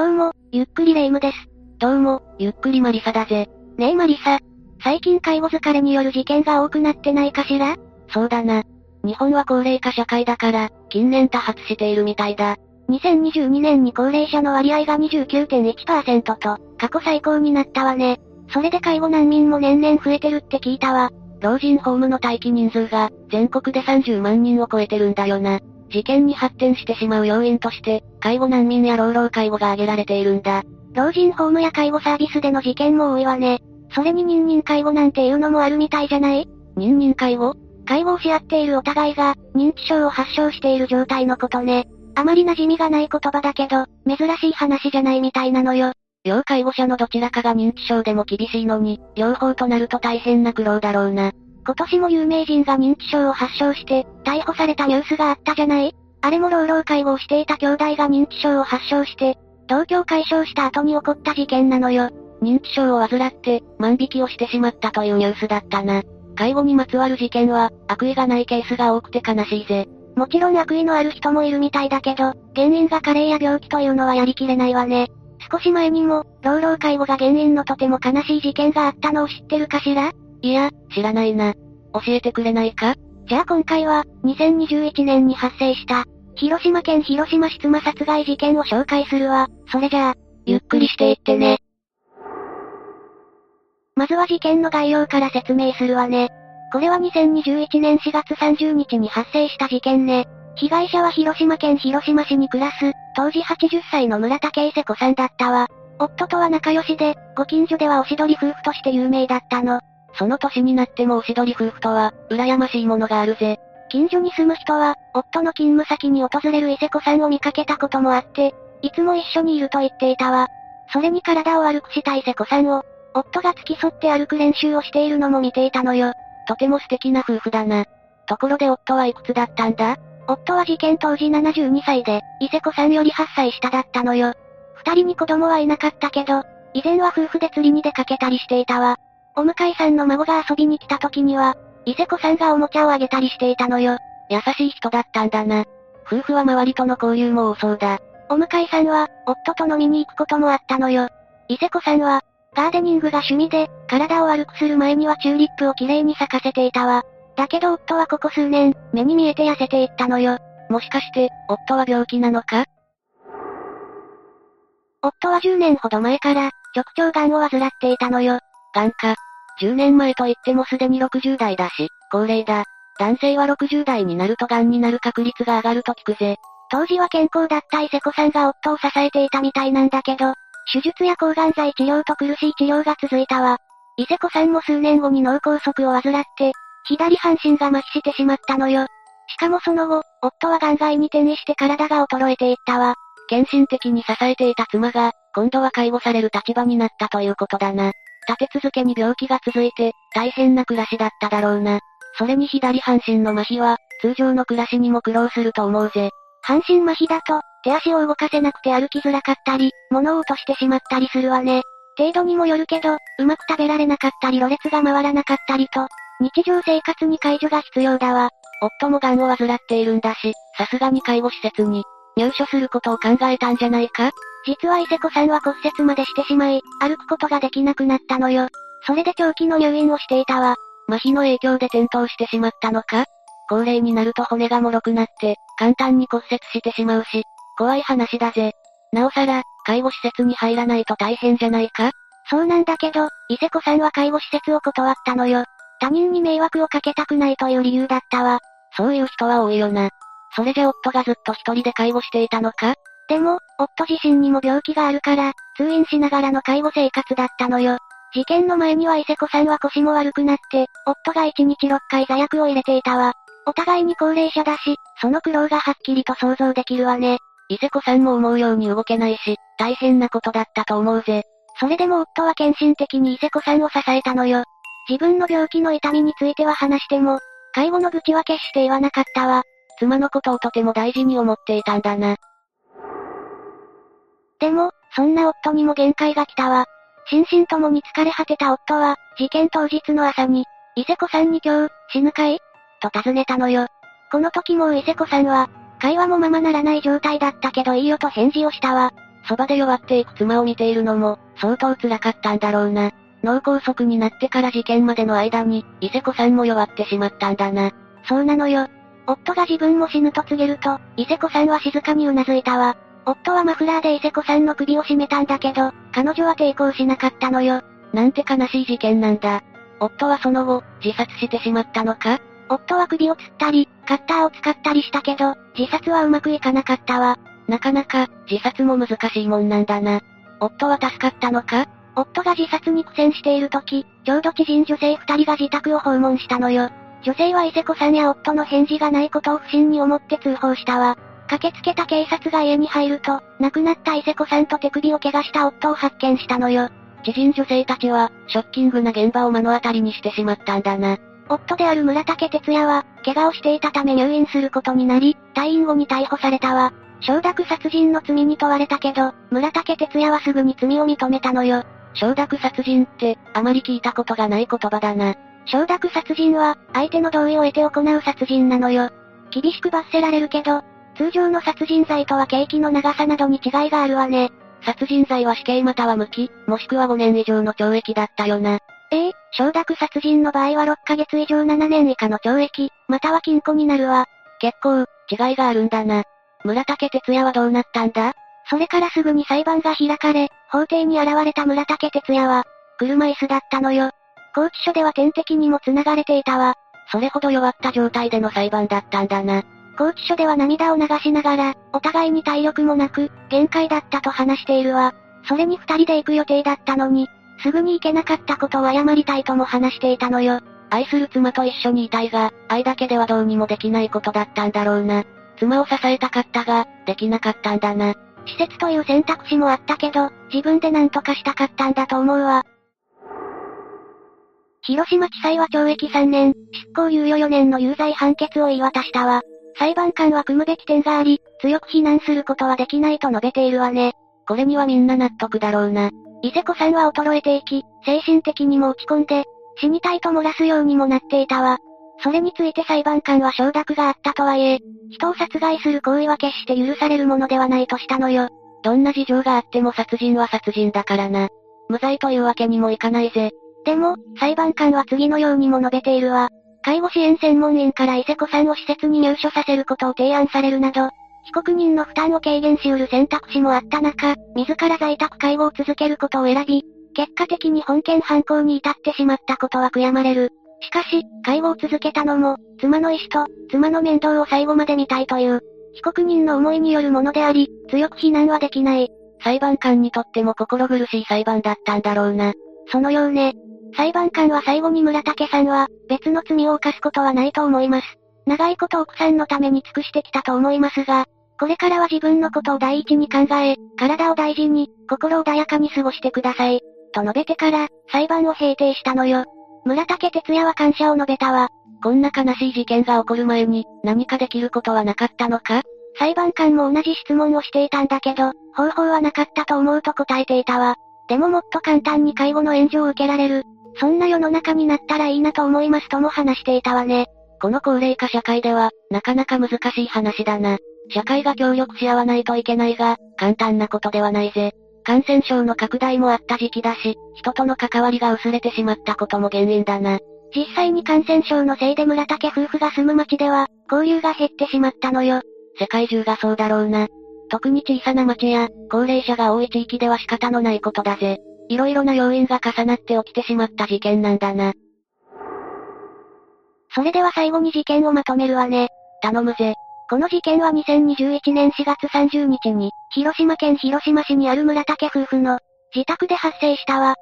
どうも、ゆっくりレ夢ムです。どうも、ゆっくりマリサだぜ。ねえマリサ。最近介護疲れによる事件が多くなってないかしら？そうだな。日本は高齢化社会だから、近年多発しているみたいだ。2022年に高齢者の割合が29.1%と、過去最高になったわね。それで介護難民も年々増えてるって聞いたわ。老人ホームの待機人数が、全国で30万人を超えてるんだよな。事件に発展してしまう要因として、介護難民や老老介護が挙げられているんだ。老人ホームや介護サービスでの事件も多いわね。それに認認介護なんていうのもあるみたいじゃない？認認介護？介護をし合っているお互いが、認知症を発症している状態のことね。あまり馴染みがない言葉だけど、珍しい話じゃないみたいなのよ。要介護者のどちらかが認知症でも厳しいのに、両方となると大変な苦労だろうな。今年も有名人が認知症を発症して、逮捕されたニュースがあったじゃない？あれも老老介護をしていた兄弟が認知症を発症して、同居を解消した後に起こった事件なのよ。認知症を患って、万引きをしてしまったというニュースだったな。介護にまつわる事件は、悪意がないケースが多くて悲しいぜ。もちろん悪意のある人もいるみたいだけど、原因が加齢や病気というのはやりきれないわね。少し前にも、老老介護が原因のとても悲しい事件があったのを知ってるかしら？いや、知らないな。教えてくれないか？じゃあ今回は、2021年に発生した、広島県広島市妻殺害事件を紹介するわ。それじゃあ、ゆっくりしていってね。まずは事件の概要から説明するわね。これは2021年4月30日に発生した事件ね。被害者は広島県広島市に暮らす、当時80歳の村竹伊勢子さんだったわ。夫とは仲良しで、ご近所ではおしどり夫婦として有名だったの。その年になってもおしどり夫婦とは、羨ましいものがあるぜ。近所に住む人は、夫の勤務先に訪れる伊勢子さんを見かけたこともあって、いつも一緒にいると言っていたわ。それに体を悪くした伊勢子さんを、夫が付き添って歩く練習をしているのも見ていたのよ。とても素敵な夫婦だな。ところで夫はいくつだったんだ？夫は事件当時72歳で、伊勢子さんより8歳下だったのよ。二人に子供はいなかったけど、以前は夫婦で釣りに出かけたりしていたわ。お向かいさんの孫が遊びに来た時には、伊勢子さんがおもちゃをあげたりしていたのよ。優しい人だったんだな。夫婦は周りとの交流も多そうだ。お向かいさんは、夫と飲みに行くこともあったのよ。伊勢子さんは、ガーデニングが趣味で、体を悪くする前にはチューリップをきれいに咲かせていたわ。だけど夫はここ数年、目に見えて痩せていったのよ。もしかして、夫は病気なのか？夫は10年ほど前から、直腸癌を患っていたのよ。癌か。10年前と言ってもすでに60代だし、高齢だ。男性は60代になると癌になる確率が上がると聞くぜ。当時は健康だった伊勢子さんが夫を支えていたみたいなんだけど、手術や抗がん剤治療と苦しい治療が続いたわ。伊勢子さんも数年後に脳梗塞を患って、左半身が麻痺してしまったのよ。しかもその後、夫は癌外に転移して体が衰えていったわ。献身的に支えていた妻が、今度は介護される立場になったということだな。立て続けに病気が続いて、大変な暮らしだっただろうな。それに左半身の麻痺は、通常の暮らしにも苦労すると思うぜ。半身麻痺だと、手足を動かせなくて歩きづらかったり、物を落としてしまったりするわね。程度にもよるけど、うまく食べられなかったりろれつが回らなかったりと、日常生活に介助が必要だわ。夫も癌を患っているんだし、さすがに介護施設に、入所することを考えたんじゃないか？実は伊勢子さんは骨折までしてしまい、歩くことができなくなったのよ。それで長期の入院をしていたわ。麻痺の影響で転倒してしまったのか？高齢になると骨が脆くなって、簡単に骨折してしまうし、怖い話だぜ。なおさら、介護施設に入らないと大変じゃないか？そうなんだけど、伊勢子さんは介護施設を断ったのよ。他人に迷惑をかけたくないという理由だったわ。そういう人は多いよな。それじゃ夫がずっと一人で介護していたのか？でも、夫自身にも病気があるから、通院しながらの介護生活だったのよ。事件の前には伊勢子さんは腰も悪くなって、夫が1日6回座薬を入れていたわ。お互いに高齢者だし、その苦労がはっきりと想像できるわね。伊勢子さんも思うように動けないし、大変なことだったと思うぜ。それでも夫は献身的に伊勢子さんを支えたのよ。自分の病気の痛みについては話しても、介護の愚痴は決して言わなかったわ。妻のことをとても大事に思っていたんだな。でも、そんな夫にも限界が来たわ。心身ともに疲れ果てた夫は、事件当日の朝に、伊勢子さんに今日、死ぬかい？と尋ねたのよ。この時もう伊勢子さんは、会話もままならない状態だったけどいいよと返事をしたわ。そばで弱っていく妻を見ているのも、相当辛かったんだろうな。脳梗塞になってから事件までの間に、伊勢子さんも弱ってしまったんだな。そうなのよ。夫が自分も死ぬと告げると、伊勢子さんは静かに頷いたわ。夫はマフラーで伊勢子さんの首を絞めたんだけど、彼女は抵抗しなかったのよ。なんて悲しい事件なんだ。夫はその後、自殺してしまったのか？夫は首を吊ったり、カッターを使ったりしたけど、自殺はうまくいかなかったわ。なかなか、自殺も難しいもんなんだな。夫は助かったのか？夫が自殺に苦戦している時、ちょうど知人女性二人が自宅を訪問したのよ。女性は伊勢子さんや夫の返事がないことを不審に思って通報したわ。駆けつけた警察が家に入ると、亡くなった伊勢子さんと手首を怪我した夫を発見したのよ。知人女性たちは、ショッキングな現場を目の当たりにしてしまったんだな。夫である村竹哲也は、怪我をしていたため入院することになり、退院後に逮捕されたわ。承諾殺人の罪に問われたけど、村竹哲也はすぐに罪を認めたのよ。承諾殺人って、あまり聞いたことがない言葉だな。承諾殺人は、相手の同意を得て行う殺人なのよ。厳しく罰せられるけど、通常の殺人罪とは刑期の長さなどに違いがあるわね。殺人罪は死刑または無期、もしくは5年以上の懲役だったよな。ええ承諾殺人の場合は6ヶ月以上7年以下の懲役、または禁錮になるわ。結構、違いがあるんだな。村竹哲也はどうなったんだ？それからすぐに裁判が開かれ、法廷に現れた村竹哲也は、車椅子だったのよ。拘置所では点滴にも繋がれていたわ。それほど弱った状態での裁判だったんだな。拘置所では涙を流しながら、お互いに体力もなく、限界だったと話しているわ。それに二人で行く予定だったのに、すぐに行けなかったことを謝りたいとも話していたのよ。愛する妻と一緒にいたいが、愛だけではどうにもできないことだったんだろうな。妻を支えたかったが、できなかったんだな。施設という選択肢もあったけど、自分で何とかしたかったんだと思うわ。広島地裁は懲役3年、執行猶予4年の有罪判決を言い渡したわ。裁判官は組むべき点があり、強く非難することはできないと述べているわね。これにはみんな納得だろうな。伊勢子さんは衰えていき、精神的にも落ち込んで、死にたいと漏らすようにもなっていたわ。それについて裁判官は承諾があったとはいえ、人を殺害する行為は決して許されるものではないとしたのよ。どんな事情があっても殺人は殺人だからな。無罪というわけにもいかないぜ。でも、裁判官は次のようにも述べているわ。介護支援専門員から伊勢子さんを施設に入所させることを提案されるなど、被告人の負担を軽減し得る選択肢もあった中、自ら在宅介護を続けることを選び、結果的に本件犯行に至ってしまったことは悔やまれる。しかし、介護を続けたのも、妻の意思と、妻の面倒を最後まで見たいという、被告人の思いによるものであり、強く非難はできない。裁判官にとっても心苦しい裁判だったんだろうな。そのようね。裁判官は最後に村竹さんは、別の罪を犯すことはないと思います。長いこと奥さんのために尽くしてきたと思いますが、これからは自分のことを第一に考え、体を大事に、心穏やかに過ごしてください。と述べてから、裁判を閉廷したのよ。村竹哲也は感謝を述べたわ。こんな悲しい事件が起こる前に、何かできることはなかったのか？裁判官も同じ質問をしていたんだけど、方法はなかったと思うと答えていたわ。でももっと簡単に介護の援助を受けられる。そんな世の中になったらいいなと思いますとも話していたわね。この高齢化社会では、なかなか難しい話だな。社会が協力し合わないといけないが、簡単なことではないぜ。感染症の拡大もあった時期だし、人との関わりが薄れてしまったことも原因だな。実際に感染症のせいで村竹夫婦が住む町では、交流が減ってしまったのよ。世界中がそうだろうな。特に小さな町や、高齢者が多い地域では仕方のないことだぜ。色々な要因が重なって起きてしまった事件なんだな。それでは最後に事件をまとめるわね。頼むぜ。この事件は2021年4月30日に、広島県広島市にある村竹夫婦の自宅で発生したわ。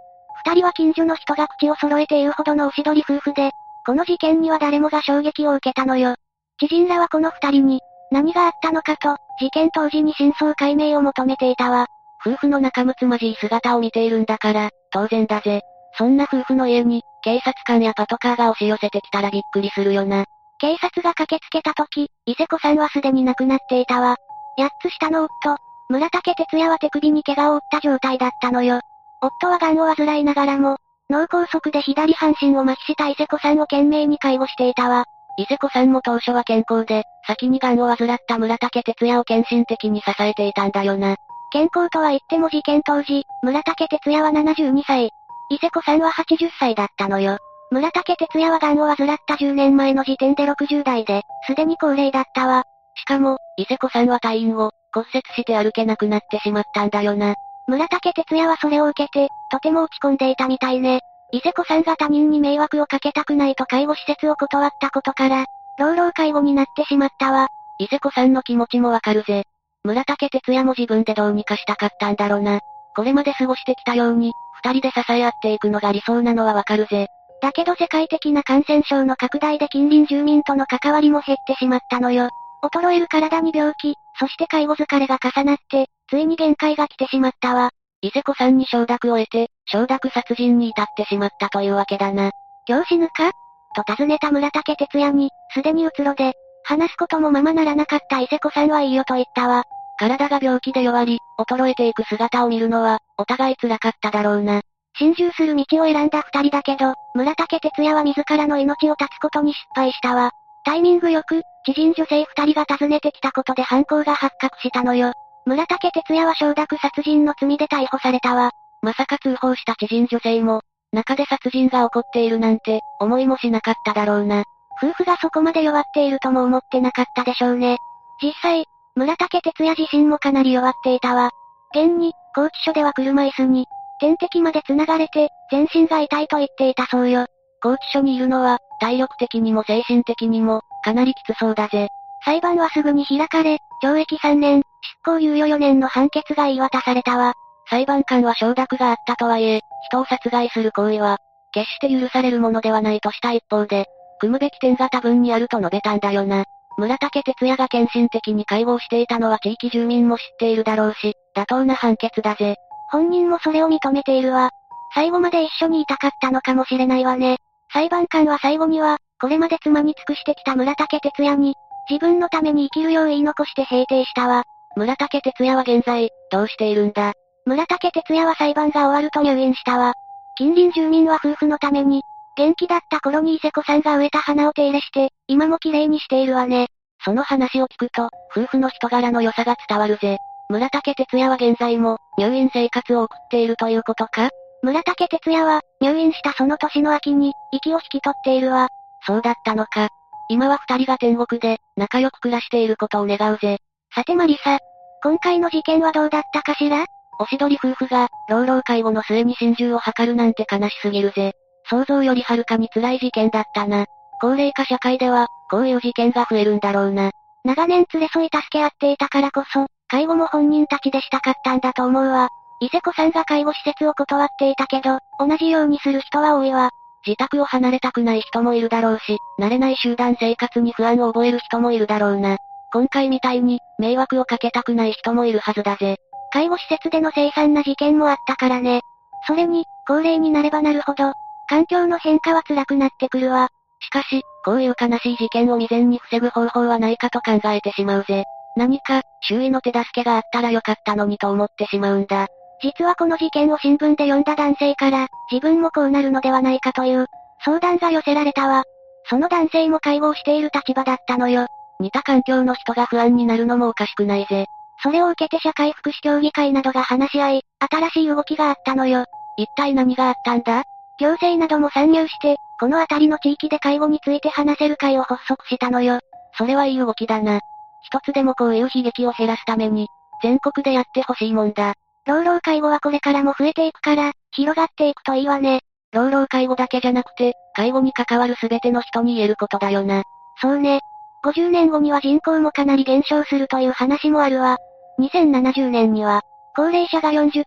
二人は近所の人が口を揃えて言うほどのおしどり夫婦で、この事件には誰もが衝撃を受けたのよ。知人らはこの二人に、何があったのかと、事件当時に真相解明を求めていたわ。夫婦の仲睦まじい姿を見ているんだから、当然だぜ。そんな夫婦の家に、警察官やパトカーが押し寄せてきたらびっくりするよな。警察が駆けつけた時、伊勢子さんはすでに亡くなっていたわ。八つ下の夫、村竹哲也は手首に怪我を負った状態だったのよ。夫は癌を患いながらも、脳梗塞で左半身を麻痺した伊勢子さんを懸命に介護していたわ。伊勢子さんも当初は健康で、先に癌を患った村竹哲也を献身的に支えていたんだよな。健康とは言っても事件当時、村竹哲也は72歳。伊勢子さんは80歳だったのよ。村竹哲也は癌を患った10年前の時点で60代で、すでに高齢だったわ。しかも、伊勢子さんは退院後、骨折して歩けなくなってしまったんだよな。村竹哲也はそれを受けて、とても落ち込んでいたみたいね。伊勢子さんが他人に迷惑をかけたくないと介護施設を断ったことから、老老介護になってしまったわ。伊勢子さんの気持ちもわかるぜ。村竹哲也も自分でどうにかしたかったんだろな。これまで過ごしてきたように、二人で支え合っていくのが理想なのはわかるぜ。だけど世界的な感染症の拡大で近隣住民との関わりも減ってしまったのよ。衰える体に病気、そして介護疲れが重なって、ついに限界が来てしまったわ。伊勢子さんに承諾を得て、承諾殺人に至ってしまったというわけだな。今日死ぬか？と尋ねた村竹哲也に、すでにうつろで、話すこともままならなかった伊勢子さんはいいよと言ったわ。体が病気で弱り、衰えていく姿を見るのは、お互い辛かっただろうな。心中する道を選んだ二人だけど、村竹哲也は自らの命を絶つことに失敗したわ。タイミングよく、知人女性二人が訪ねてきたことで犯行が発覚したのよ。村竹哲也は承諾殺人の罪で逮捕されたわ。まさか通報した知人女性も、中で殺人が起こっているなんて、思いもしなかっただろうな。夫婦がそこまで弱っているとも思ってなかったでしょうね。実際、村竹哲也自身もかなり弱っていたわ。現に、拘置所では車椅子に、点滴まで繋がれて、全身が痛いと言っていたそうよ。拘置所にいるのは、体力的にも精神的にも、かなりきつそうだぜ。裁判はすぐに開かれ、懲役3年、執行猶予4年の判決が言い渡されたわ。裁判官は承諾があったとはいえ、人を殺害する行為は、決して許されるものではないとした一方で、組むべき点が多分にあると述べたんだよな。村竹哲也が献身的に介護をしていたのは地域住民も知っているだろうし、妥当な判決だぜ。本人もそれを認めているわ。最後まで一緒にいたかったのかもしれないわね。裁判官は最後には、これまで妻に尽くしてきた村竹哲也に、自分のために生きるよう言い残して平定したわ。村竹哲也は現在、どうしているんだ？村竹哲也は裁判が終わると入院したわ。近隣住民は夫婦のために、元気だった頃に伊勢子さんが植えた花を手入れして、今も綺麗にしているわね。その話を聞くと、夫婦の人柄の良さが伝わるぜ。村竹哲也は現在も、入院生活を送っているということか？村竹哲也は、入院したその年の秋に、息を引き取っているわ。そうだったのか。今は二人が天国で、仲良く暮らしていることを願うぜ。さてマリサ、今回の事件はどうだったかしら？おしどり夫婦が、老老介護の末に心中を図るなんて悲しすぎるぜ。想像よりはるかに辛い事件だったな。高齢化社会では、こういう事件が増えるんだろうな。長年連れ添い助け合っていたからこそ、介護も本人たちでしたかったんだと思うわ。伊勢子さんが介護施設を断っていたけど、同じようにする人は多いわ。自宅を離れたくない人もいるだろうし、慣れない集団生活に不安を覚える人もいるだろうな。今回みたいに、迷惑をかけたくない人もいるはずだぜ。介護施設での凄惨な事件もあったからね。それに、高齢になればなるほど、環境の変化は辛くなってくるわ。しかし、こういう悲しい事件を未然に防ぐ方法はないかと考えてしまうぜ。何か、周囲の手助けがあったらよかったのにと思ってしまうんだ。実はこの事件を新聞で読んだ男性から、自分もこうなるのではないかという、相談が寄せられたわ。その男性も介護をしている立場だったのよ。似た環境の人が不安になるのもおかしくないぜ。それを受けて社会福祉協議会などが話し合い、新しい動きがあったのよ。一体何があったんだ？行政なども参入して、この辺りの地域で介護について話せる会を発足したのよ。それはいい動きだな。一つでもこういう悲劇を減らすために、全国でやってほしいもんだ。老老介護はこれからも増えていくから、広がっていくといいわね。老老介護だけじゃなくて、介護に関わるすべての人に言えることだよな。そうね。50年後には人口もかなり減少するという話もあるわ。2070年には、高齢者が40%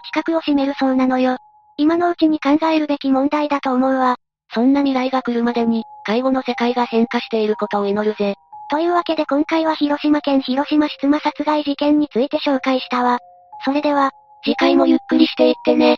近くを占めるそうなのよ。今のうちに考えるべき問題だと思うわ。そんな未来が来るまでに、介護の世界が変化していることを祈るぜ。というわけで今回は広島県広島出馬殺害事件について紹介したわ。それでは、次回もゆっくりしていってね。